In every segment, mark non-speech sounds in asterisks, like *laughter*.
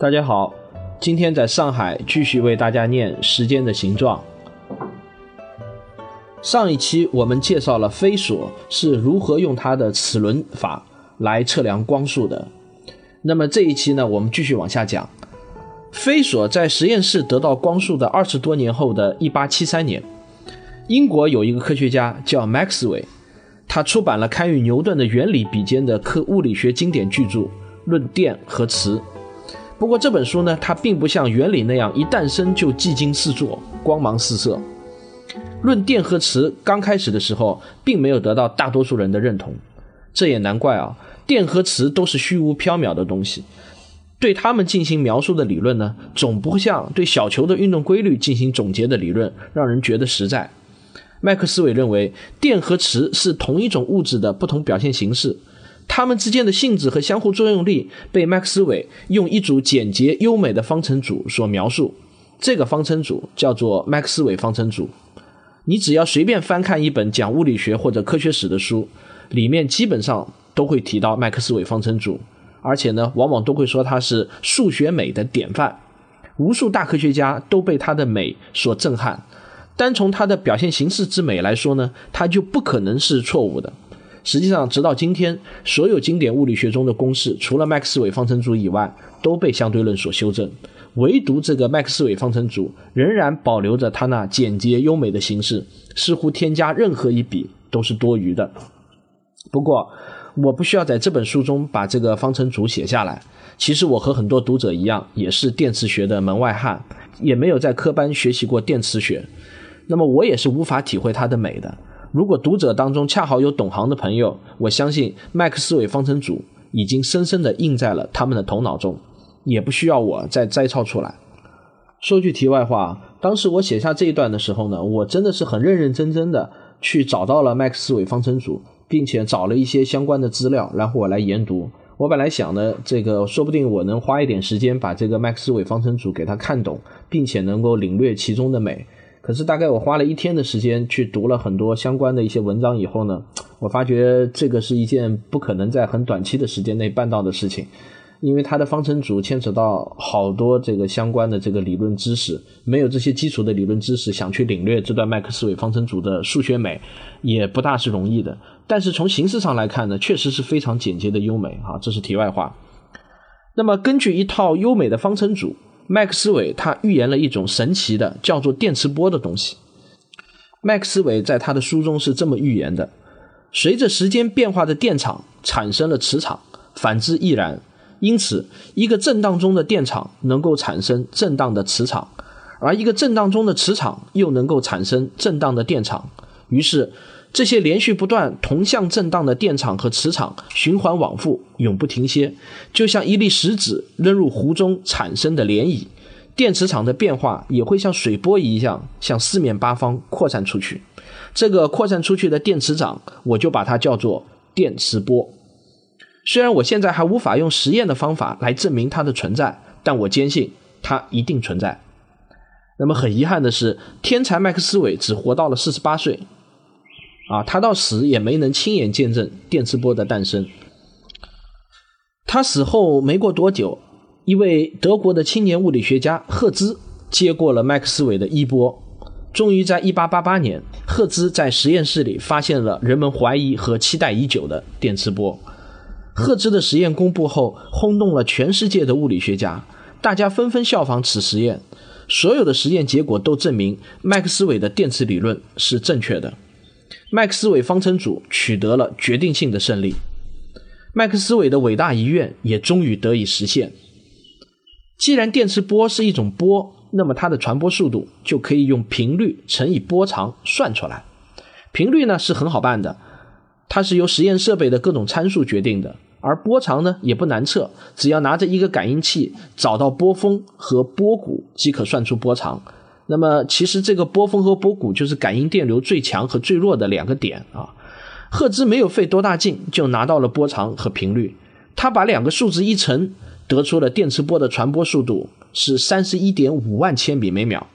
大家好，今天在上海继续为大家念《时间的形状》。上一期我们介绍了飞索是如何用它的齿轮法来测量光速的。那么这一期呢，我们继续往下讲。飞索在实验室得到光速的二十多年后的1873年，英国有一个科学家叫麦克斯韦，他出版了堪与牛顿的原理比肩的科物理学经典巨著《论电和磁》。不过这本书呢，它并不像原理那样一诞生就技惊四座、光芒四射。论电和磁刚开始的时候，并没有得到大多数人的认同，这也难怪啊。电和磁都是虚无缥缈的东西，对他们进行描述的理论呢，总不像对小球的运动规律进行总结的理论让人觉得实在。麦克斯韦认为，电和磁是同一种物质的不同表现形式。它们之间的性质和相互作用力被麦克斯韦用一组简洁优美的方程组所描述。这个方程组叫做麦克斯韦方程组。你只要随便翻看一本讲物理学或者科学史的书，里面基本上都会提到麦克斯韦方程组，而且呢，往往都会说它是数学美的典范。无数大科学家都被它的美所震撼。单从它的表现形式之美来说呢，它就不可能是错误的。实际上，直到今天，所有经典物理学中的公式，除了麦克斯韦方程组以外，都被相对论所修正。唯独这个麦克斯韦方程组仍然保留着它那简洁优美的形式，似乎添加任何一笔都是多余的。不过，我不需要在这本书中把这个方程组写下来。其实，我和很多读者一样，也是电磁学的门外汉，也没有在科班学习过电磁学。那么，我也是无法体会它的美的。如果读者当中恰好有懂行的朋友，我相信麦克斯韦方程组已经深深地印在了他们的头脑中，也不需要我再摘抄出来。说句题外话，当时我写下这一段的时候呢，我真的是很认认真真的去找到了麦克斯韦方程组，并且找了一些相关的资料，然后我来研读。我本来想呢，这个说不定我能花一点时间把这个麦克斯韦方程组给他看懂，并且能够领略其中的美。可是大概我花了一天的时间去读了很多相关的一些文章以后呢，我发觉这个是一件不可能在很短期的时间内办到的事情，因为它的方程组牵扯到好多这个相关的这个理论知识，没有这些基础的理论知识，想去领略这段麦克斯韦方程组的数学美，也不大是容易的。但是从形式上来看呢，确实是非常简洁的优美啊，这是题外话。那么根据一套优美的方程组。麦克斯韦他预言了一种神奇的叫做电磁波的东西。麦克斯韦在他的书中是这么预言的：随着时间变化的电场产生了磁场，反之亦然。因此，一个震荡中的电场能够产生震荡的磁场，而一个震荡中的磁场又能够产生震荡的电场。于是，这些连续不断、同向震荡的电场和磁场循环往复，永不停歇，就像一粒石子扔入湖中产生的涟漪。电磁场的变化也会像水波一样向四面八方扩散出去。这个扩散出去的电磁场，我就把它叫做电磁波。虽然我现在还无法用实验的方法来证明它的存在，但我坚信它一定存在。那么很遗憾的是，天才麦克斯韦只活到了四十八岁。啊，他到死也没能亲眼见证电磁波的诞生。他死后没过多久，一位德国的青年物理学家赫兹接过了麦克斯韦的衣钵。终于在1888年，赫兹在实验室里发现了人们怀疑和期待已久的电磁波。赫兹的实验公布后，轰动了全世界的物理学家，大家纷纷效仿此实验。所有的实验结果都证明麦克斯韦的电磁理论是正确的。麦克斯韦方程组取得了决定性的胜利，麦克斯韦的伟大遗愿也终于得以实现。既然电磁波是一种波，那么它的传播速度就可以用频率乘以波长算出来。频率呢是很好办的，它是由实验设备的各种参数决定的。而波长呢也不难测，只要拿着一个感应器找到波峰和波谷即可算出波长。那么其实这个波峰和波谷就是感应电流最强和最弱的两个点啊。赫兹没有费多大劲就拿到了波长和频率，他把两个数字一乘，得出了电磁波的传播速度是三十一点五万千米每秒。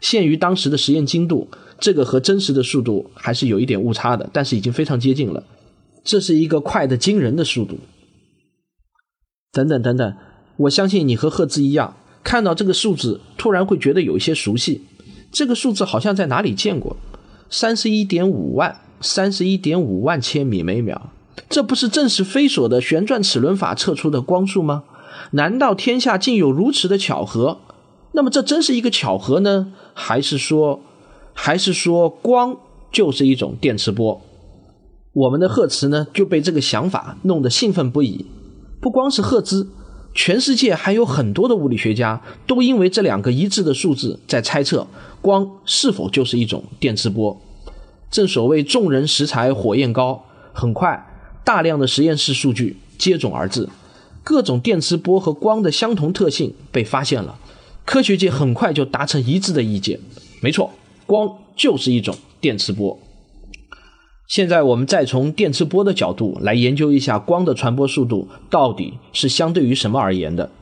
限于当时的实验精度，这个和真实的速度还是有一点误差的，但是已经非常接近了。这是一个快的惊人的速度。等等等等，我相信你和赫兹一样，看到这个数字突然会觉得有一些熟悉。这个数字好像在哪里见过？三十一点五万，三十一点五万千米每秒，这不是正是飞索的旋转齿轮法测出的光速吗？难道天下竟有如此的巧合？那么这真是一个巧合呢，还是说，还是说光就是一种电磁波？我们的赫兹呢就被这个想法弄得兴奋不已。不光是赫兹，全世界还有很多的物理学家都因为这两个一致的数字在猜测光是否就是一种电磁波。正所谓众人拾柴火焰高，很快大量的实验室数据接踵而至，各种电磁波和光的相同特性被发现了。科学界很快就达成一致的意见，没错，光就是一种电磁波。现在我们再从电磁波的角度来研究一下光的传播速度到底是相对于什么而言的。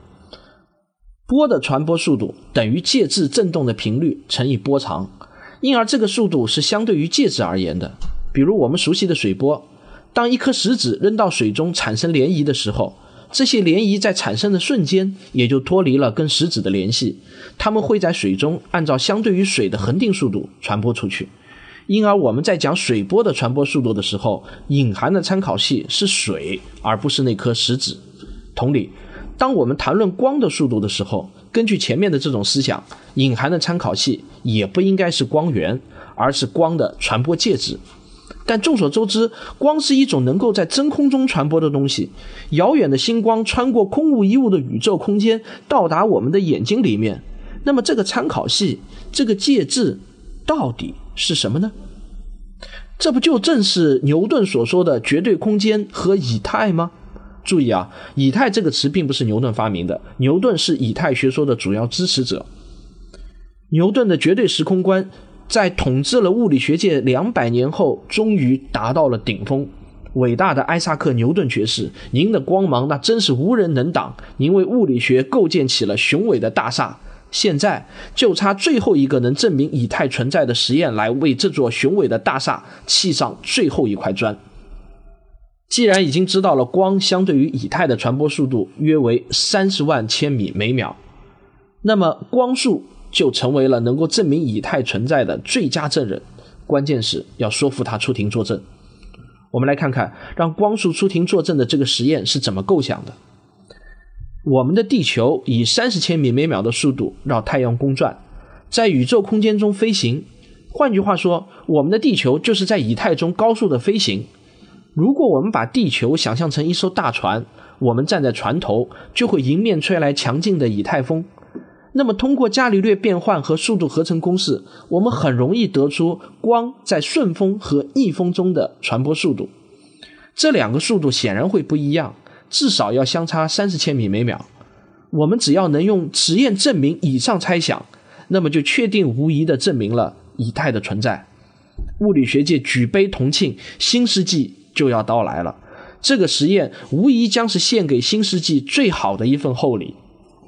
波的传播速度等于介质振动的频率乘以波长，因而这个速度是相对于介质而言的。比如我们熟悉的水波，当一颗石子扔到水中产生涟漪的时候。这些涟漪在产生的瞬间，也就脱离了跟石子的联系，它们会在水中按照相对于水的恒定速度传播出去。因而我们在讲水波的传播速度的时候，隐含的参考系是水，而不是那颗石子。同理，当我们谈论光的速度的时候，根据前面的这种思想，隐含的参考系也不应该是光源，而是光的传播介质。但众所周知，光是一种能够在真空中传播的东西。遥远的星光穿过空无一物的宇宙空间，到达我们的眼睛里面。那么，这个参考系，这个介质，到底是什么呢？这不就正是牛顿所说的绝对空间和以太吗？注意啊，以太这个词并不是牛顿发明的，牛顿是以太学说的主要支持者。牛顿的绝对时空观。在统治了物理学界两百年后，终于达到了顶峰。伟大的艾萨克·牛顿爵士，您的光芒那真是无人能挡。您为物理学构建起了雄伟的大厦，现在就差最后一个能证明以太存在的实验来为这座雄伟的大厦砌上最后一块砖。既然已经知道了光相对于以太的传播速度约为三十万千米每秒，那么光速。就成为了能够证明以太存在的最佳证人，关键是要说服他出庭作证。我们来看看让光速出庭作证的这个实验是怎么构想的。我们的地球以三十千米每秒的速度绕太阳公转，在宇宙空间中飞行。换句话说，我们的地球就是在以太中高速的飞行。如果我们把地球想象成一艘大船，我们站在船头，就会迎面吹来强劲的以太风。那么，通过伽利略变换和速度合成公式，我们很容易得出光在顺风和逆风中的传播速度。这两个速度显然会不一样，至少要相差三十千米每秒。我们只要能用实验证明以上猜想，那么就确定无疑地证明了以太的存在。物理学界举杯同庆，新世纪就要到来了。这个实验无疑将是献给新世纪最好的一份厚礼。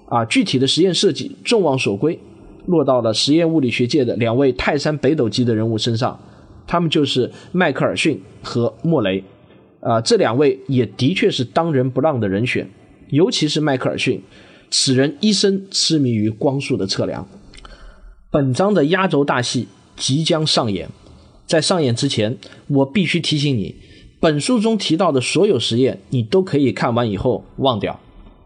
啊，具体的实验设计众望所归，落到了实验物理学界的两位泰山北斗级的人物身上，他们就是迈克尔逊和莫雷。啊，这两位也的确是当仁不让的人选，尤其是迈克尔逊，此人一生痴迷于光速的测量。本章的压轴大戏即将上演，在上演之前，我必须提醒你，本书中提到的所有实验，你都可以看完以后忘掉。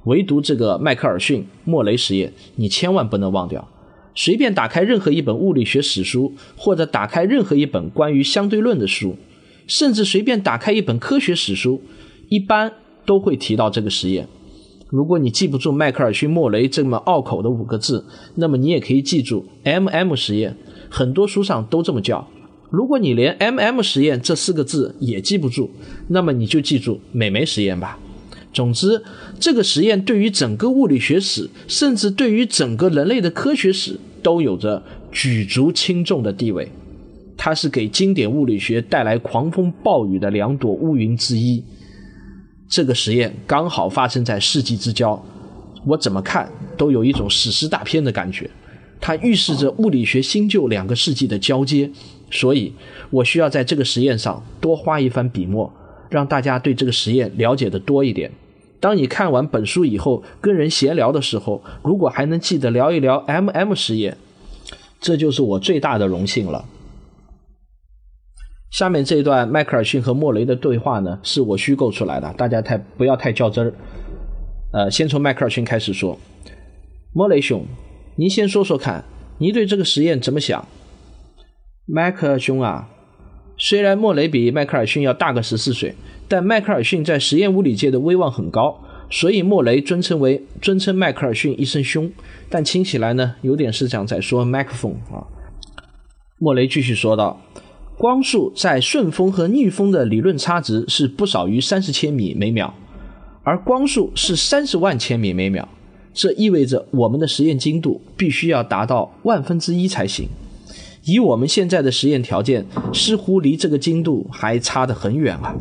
唯独这个迈克尔逊莫雷实验，你千万不能忘掉。随便打开任何一本物理学史书，或者打开任何一本关于相对论的书，甚至随便打开一本科学史书，一般都会提到这个实验。如果你记不住迈克尔逊莫雷这么拗口的五个字，那么你也可以记住 M.M 实验，很多书上都这么叫。如果你连 M.M 实验这四个字也记不住，那么你就记住美梅实验吧。总之，这个实验对于整个物理学史，甚至对于整个人类的科学史，都有着举足轻重的地位。它是给经典物理学带来狂风暴雨的两朵乌云之一。这个实验刚好发生在世纪之交，我怎么看都有一种史诗大片的感觉。它预示着物理学新旧两个世纪的交接，所以我需要在这个实验上多花一番笔墨，让大家对这个实验了解的多一点。当你看完本书以后，跟人闲聊的时候，如果还能记得聊一聊 M.M 实验，这就是我最大的荣幸了。下面这一段迈克尔逊和莫雷的对话呢，是我虚构出来的，大家太不要太较真儿。呃，先从迈克尔逊开始说，莫雷兄，您先说说看，您对这个实验怎么想？迈克尔兄啊，虽然莫雷比迈克尔逊要大个十四岁。但迈克尔逊在实验物理界的威望很高，所以莫雷尊称为尊称迈克尔逊一声兄。但听起来呢，有点是想在说麦克风啊。莫雷继续说道：“光速在顺风和逆风的理论差值是不少于三十千米每秒，而光速是三十万千米每秒。这意味着我们的实验精度必须要达到万分之一才行。以我们现在的实验条件，似乎离这个精度还差得很远啊。”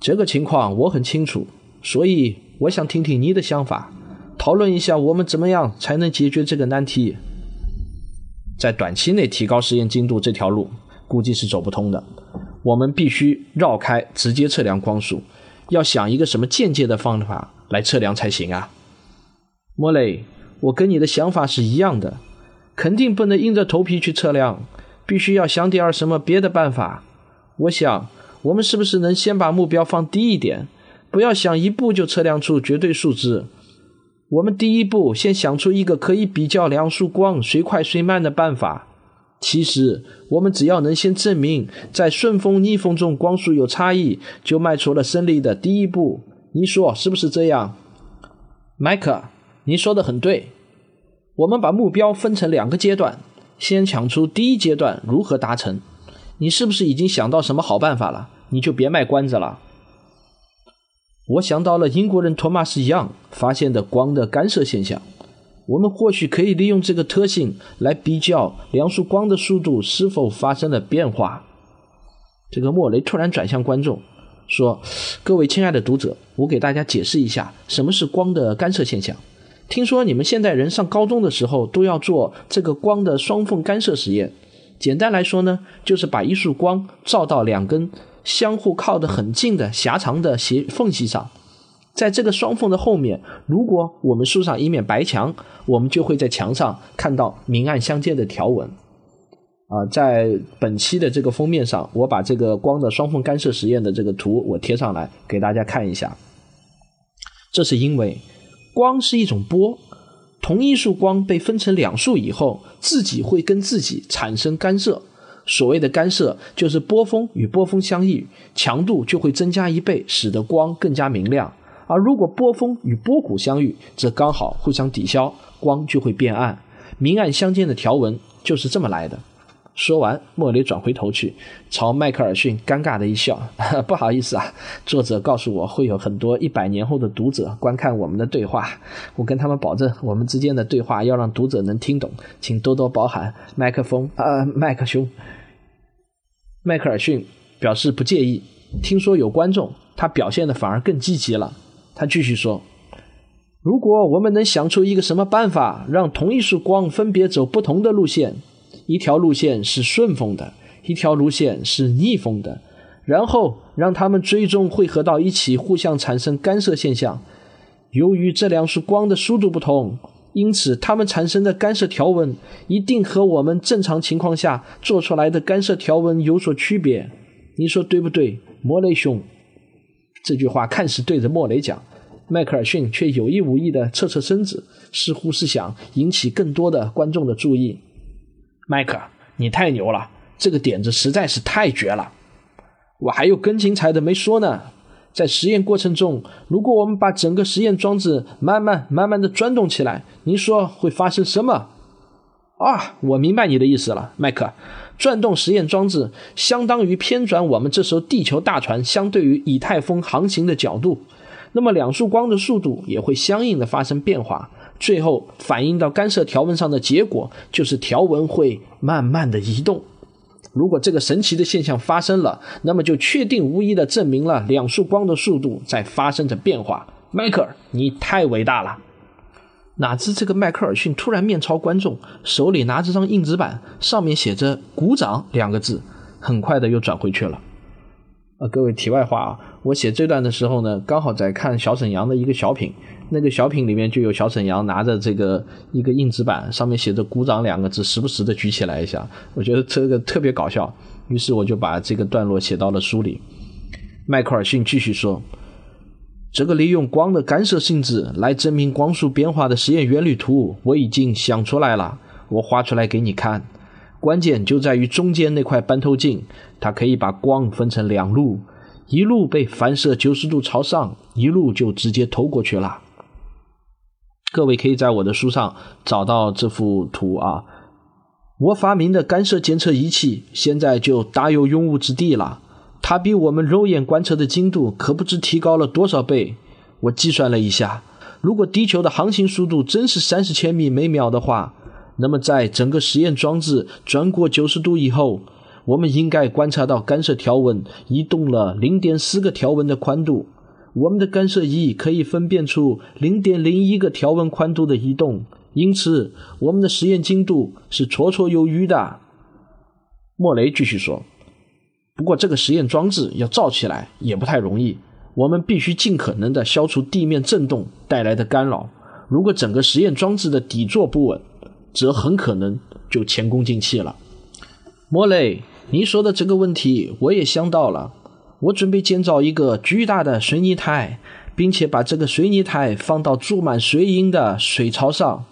这个情况我很清楚，所以我想听听你的想法，讨论一下我们怎么样才能解决这个难题。在短期内提高实验精度这条路估计是走不通的，我们必须绕开直接测量光速，要想一个什么间接的方法来测量才行啊。莫雷，我跟你的想法是一样的，肯定不能硬着头皮去测量，必须要想点什么别的办法。我想。我们是不是能先把目标放低一点，不要想一步就测量出绝对数值？我们第一步先想出一个可以比较两束光谁快谁慢的办法。其实我们只要能先证明在顺风逆风中光速有差异，就迈出了胜利的第一步。你说是不是这样，迈克？你说的很对。我们把目标分成两个阶段，先抢出第一阶段如何达成。你是不是已经想到什么好办法了？你就别卖关子了。我想到了英国人托马斯·杨发现的光的干涉现象。我们或许可以利用这个特性来比较两束光的速度是否发生了变化。这个莫雷突然转向观众说：“各位亲爱的读者，我给大家解释一下什么是光的干涉现象。听说你们现代人上高中的时候都要做这个光的双缝干涉实验。”简单来说呢，就是把一束光照到两根相互靠得很近的狭长的斜缝隙上，在这个双缝的后面，如果我们竖上一面白墙，我们就会在墙上看到明暗相间的条纹。啊，在本期的这个封面上，我把这个光的双缝干涉实验的这个图我贴上来给大家看一下。这是因为光是一种波。同一束光被分成两束以后，自己会跟自己产生干涉。所谓的干涉，就是波峰与波峰相遇，强度就会增加一倍，使得光更加明亮。而如果波峰与波谷相遇，则刚好互相抵消，光就会变暗。明暗相间的条纹就是这么来的。说完，莫雷转回头去，朝迈克尔逊尴尬的一笑：“ *laughs* 不好意思啊，作者告诉我会有很多一百年后的读者观看我们的对话，我跟他们保证，我们之间的对话要让读者能听懂，请多多包涵。”麦克风，呃，麦克兄，迈克尔逊表示不介意。听说有观众，他表现的反而更积极了。他继续说：“如果我们能想出一个什么办法，让同一束光分别走不同的路线。”一条路线是顺风的，一条路线是逆风的，然后让它们最终汇合到一起，互相产生干涉现象。由于这两束光的速度不同，因此它们产生的干涉条纹一定和我们正常情况下做出来的干涉条纹有所区别。你说对不对，莫雷兄？这句话看似对着莫雷讲，迈克尔逊却有意无意地侧侧身子，似乎是想引起更多的观众的注意。迈克，你太牛了！这个点子实在是太绝了。我还有更精彩的没说呢。在实验过程中，如果我们把整个实验装置慢慢、慢慢的转动起来，您说会发生什么？啊，我明白你的意思了，迈克。转动实验装置相当于偏转我们这艘地球大船相对于以太风航行的角度。那么两束光的速度也会相应的发生变化，最后反映到干涉条纹上的结果就是条纹会慢慢的移动。如果这个神奇的现象发生了，那么就确定无疑的证明了两束光的速度在发生着变化。迈克尔，你太伟大了！哪知这个迈克尔逊突然面朝观众，手里拿着张硬纸板，上面写着“鼓掌”两个字，很快的又转回去了。啊，各位题外话啊，我写这段的时候呢，刚好在看小沈阳的一个小品，那个小品里面就有小沈阳拿着这个一个硬纸板，上面写着“鼓掌”两个字，时不时的举起来一下，我觉得这个特别搞笑，于是我就把这个段落写到了书里。迈克尔逊继续说。这个利用光的干涉性质来证明光速变化的实验原理图，我已经想出来了。我画出来给你看。关键就在于中间那块半透镜，它可以把光分成两路，一路被反射九十度朝上，一路就直接透过去了。各位可以在我的书上找到这幅图啊。我发明的干涉监测仪器现在就大有用武之地了。它比我们肉眼观测的精度可不知提高了多少倍。我计算了一下，如果地球的航行速度真是三十千米每秒的话，那么在整个实验装置转过九十度以后，我们应该观察到干涉条纹移动了零点四个条纹的宽度。我们的干涉仪可以分辨出零点零一个条纹宽度的移动，因此我们的实验精度是绰绰有余的。莫雷继续说。不过，这个实验装置要造起来也不太容易。我们必须尽可能的消除地面震动带来的干扰。如果整个实验装置的底座不稳，则很可能就前功尽弃了。莫雷，你说的这个问题我也想到了。我准备建造一个巨大的水泥台，并且把这个水泥台放到注满水银的水槽上，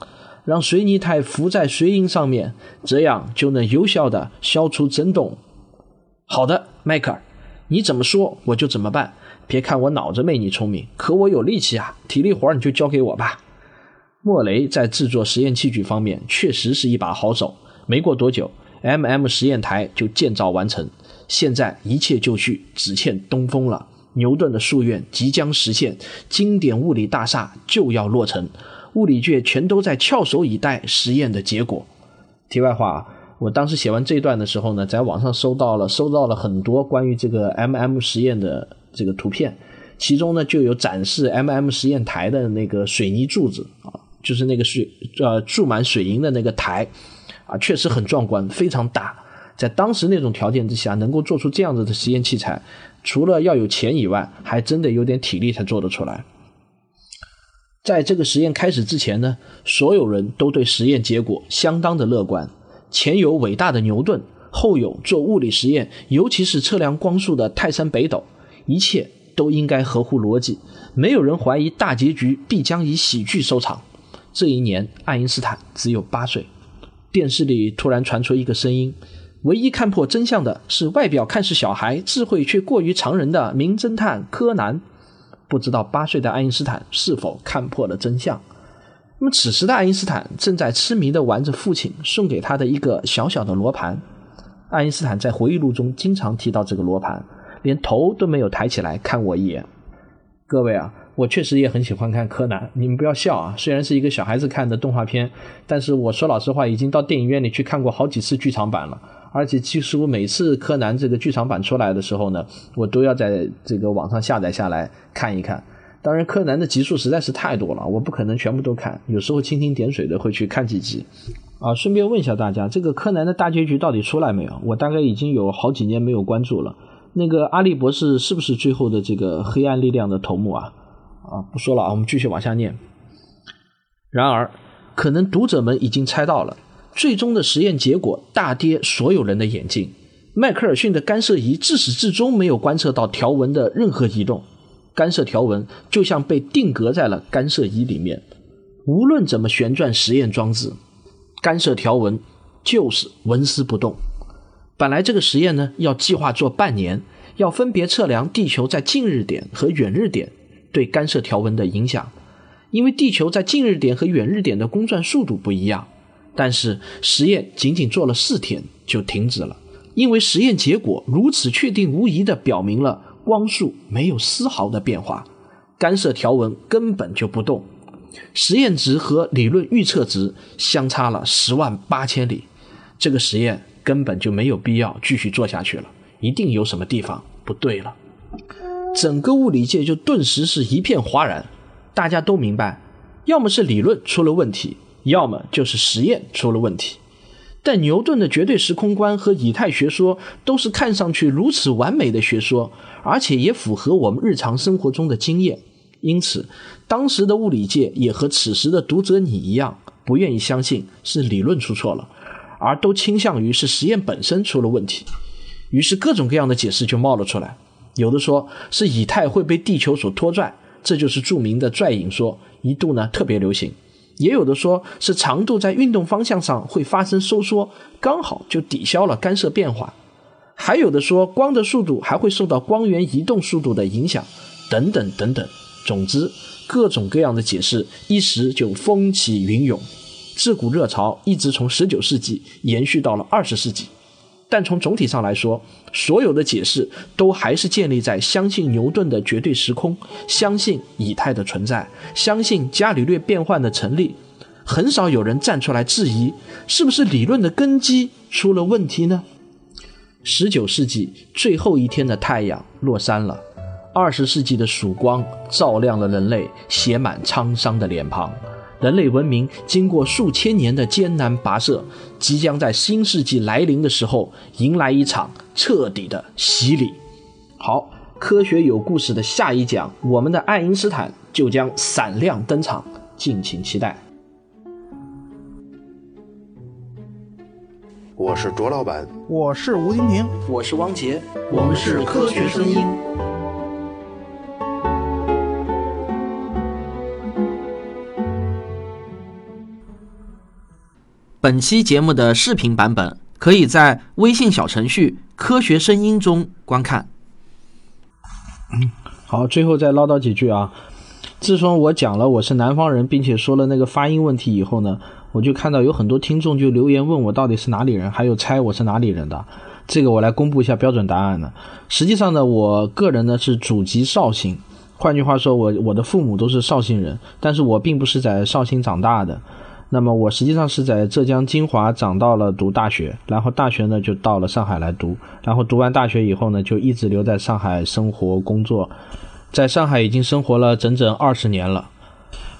让水泥台浮在水银上面，这样就能有效的消除震动。好的，迈克尔，你怎么说我就怎么办。别看我脑子没你聪明，可我有力气啊，体力活你就交给我吧。莫雷在制作实验器具方面确实是一把好手。没过多久，M.M 实验台就建造完成。现在一切就绪，只欠东风了。牛顿的夙愿即将实现，经典物理大厦就要落成，物理界全都在翘首以待实验的结果。题外话。我当时写完这段的时候呢，在网上搜到了收到了很多关于这个 M M 实验的这个图片，其中呢就有展示 M M 实验台的那个水泥柱子啊，就是那个水呃注满水银的那个台啊，确实很壮观，非常大。在当时那种条件之下，能够做出这样子的实验器材，除了要有钱以外，还真的有点体力才做得出来。在这个实验开始之前呢，所有人都对实验结果相当的乐观。前有伟大的牛顿，后有做物理实验，尤其是测量光速的泰山北斗，一切都应该合乎逻辑。没有人怀疑大结局必将以喜剧收场。这一年，爱因斯坦只有八岁。电视里突然传出一个声音：“唯一看破真相的是外表看似小孩，智慧却过于常人的名侦探柯南。”不知道八岁的爱因斯坦是否看破了真相？那么此时的爱因斯坦正在痴迷地玩着父亲送给他的一个小小的罗盘。爱因斯坦在回忆录中经常提到这个罗盘，连头都没有抬起来看我一眼。各位啊，我确实也很喜欢看柯南，你们不要笑啊。虽然是一个小孩子看的动画片，但是我说老实话，已经到电影院里去看过好几次剧场版了。而且其实我每次柯南这个剧场版出来的时候呢，我都要在这个网上下载下来看一看。当然，柯南的集数实在是太多了，我不可能全部都看。有时候蜻蜓点水的会去看几集。啊，顺便问一下大家，这个柯南的大结局到底出来没有？我大概已经有好几年没有关注了。那个阿笠博士是不是最后的这个黑暗力量的头目啊？啊，不说了啊，我们继续往下念。然而，可能读者们已经猜到了，最终的实验结果大跌所有人的眼镜。迈克尔逊的干涉仪自始至终没有观测到条纹的任何移动。干涉条纹就像被定格在了干涉仪里面，无论怎么旋转实验装置，干涉条纹就是纹丝不动。本来这个实验呢要计划做半年，要分别测量地球在近日点和远日点对干涉条纹的影响，因为地球在近日点和远日点的公转速度不一样。但是实验仅仅做了四天就停止了，因为实验结果如此确定无疑地表明了。光速没有丝毫的变化，干涉条纹根本就不动，实验值和理论预测值相差了十万八千里，这个实验根本就没有必要继续做下去了，一定有什么地方不对了。整个物理界就顿时是一片哗然，大家都明白，要么是理论出了问题，要么就是实验出了问题。但牛顿的绝对时空观和以太学说都是看上去如此完美的学说，而且也符合我们日常生活中的经验。因此，当时的物理界也和此时的读者你一样，不愿意相信是理论出错了，而都倾向于是实验本身出了问题。于是，各种各样的解释就冒了出来。有的说是以太会被地球所拖拽，这就是著名的拽引说，一度呢特别流行。也有的说是长度在运动方向上会发生收缩，刚好就抵消了干涉变化。还有的说光的速度还会受到光源移动速度的影响，等等等等。总之，各种各样的解释一时就风起云涌，自古热潮一直从十九世纪延续到了二十世纪。但从总体上来说，所有的解释都还是建立在相信牛顿的绝对时空，相信以太的存在，相信伽利略变换的成立。很少有人站出来质疑，是不是理论的根基出了问题呢？十九世纪最后一天的太阳落山了，二十世纪的曙光照亮了人类写满沧桑的脸庞。人类文明经过数千年的艰难跋涉，即将在新世纪来临的时候迎来一场彻底的洗礼。好，科学有故事的下一讲，我们的爱因斯坦就将闪亮登场，敬请期待。我是卓老板，我是吴婷婷，我是汪杰，我们是科学声音。本期节目的视频版本可以在微信小程序“科学声音”中观看。好，最后再唠叨几句啊。自从我讲了我是南方人，并且说了那个发音问题以后呢，我就看到有很多听众就留言问我到底是哪里人，还有猜我是哪里人的。这个我来公布一下标准答案呢。实际上呢，我个人呢是祖籍绍兴，换句话说，我我的父母都是绍兴人，但是我并不是在绍兴长大的。那么我实际上是在浙江金华长到了读大学，然后大学呢就到了上海来读，然后读完大学以后呢就一直留在上海生活工作，在上海已经生活了整整二十年了。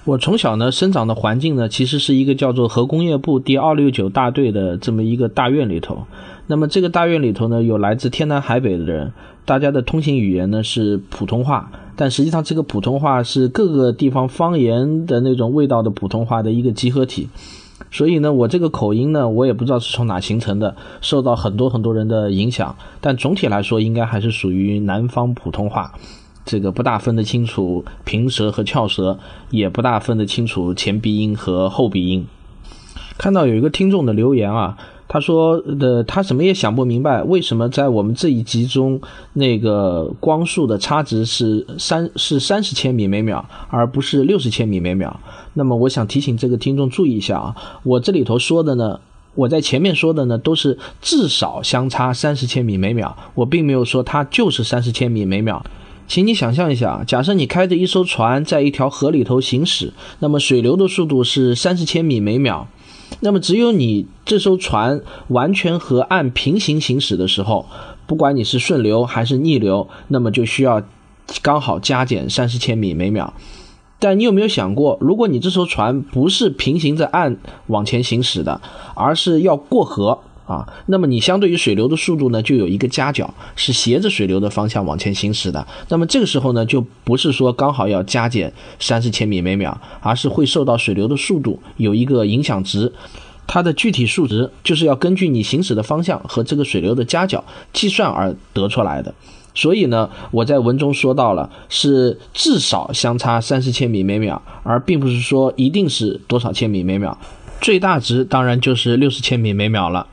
我从小呢生长的环境呢其实是一个叫做核工业部第二六九大队的这么一个大院里头，那么这个大院里头呢有来自天南海北的人，大家的通行语言呢是普通话。但实际上，这个普通话是各个地方方言的那种味道的普通话的一个集合体，所以呢，我这个口音呢，我也不知道是从哪形成的，受到很多很多人的影响。但总体来说，应该还是属于南方普通话，这个不大分得清楚平舌和翘舌，也不大分得清楚前鼻音和后鼻音。看到有一个听众的留言啊。他说的，他怎么也想不明白，为什么在我们这一集中，那个光速的差值是三是三十千米每秒，而不是六十千米每秒。那么，我想提醒这个听众注意一下啊，我这里头说的呢，我在前面说的呢，都是至少相差三十千米每秒，我并没有说它就是三十千米每秒。请你想象一下，假设你开着一艘船在一条河里头行驶，那么水流的速度是三十千米每秒。那么，只有你这艘船完全和岸平行行驶的时候，不管你是顺流还是逆流，那么就需要刚好加减三十千米每秒。但你有没有想过，如果你这艘船不是平行在岸往前行驶的，而是要过河？啊，那么你相对于水流的速度呢，就有一个夹角，是斜着水流的方向往前行驶的。那么这个时候呢，就不是说刚好要加减三十千米每秒，而是会受到水流的速度有一个影响值，它的具体数值就是要根据你行驶的方向和这个水流的夹角计算而得出来的。所以呢，我在文中说到了是至少相差三十千米每秒，而并不是说一定是多少千米每秒，最大值当然就是六十千米每秒了。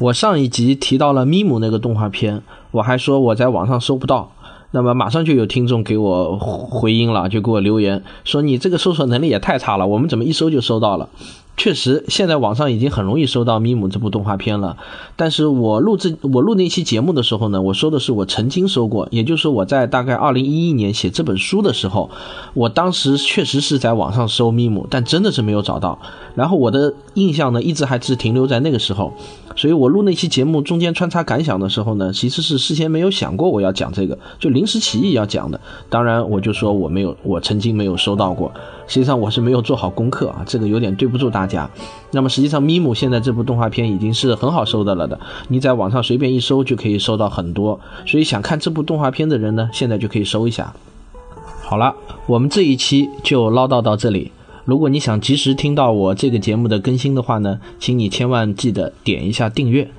我上一集提到了咪姆那个动画片，我还说我在网上搜不到，那么马上就有听众给我回音了，就给我留言说你这个搜索能力也太差了，我们怎么一搜就搜到了？确实，现在网上已经很容易搜到《咪姆》这部动画片了。但是我录制我录那期节目的时候呢，我说的是我曾经搜过，也就是我在大概二零一一年写这本书的时候，我当时确实是在网上搜《咪姆》，但真的是没有找到。然后我的印象呢，一直还是停留在那个时候。所以我录那期节目中间穿插感想的时候呢，其实是事先没有想过我要讲这个，就临时起意要讲的。当然，我就说我没有，我曾经没有收到过。实际上我是没有做好功课啊，这个有点对不住大家。那么实际上，咪姆现在这部动画片已经是很好搜的了的，你在网上随便一搜就可以搜到很多。所以想看这部动画片的人呢，现在就可以搜一下。好了，我们这一期就唠叨到这里。如果你想及时听到我这个节目的更新的话呢，请你千万记得点一下订阅。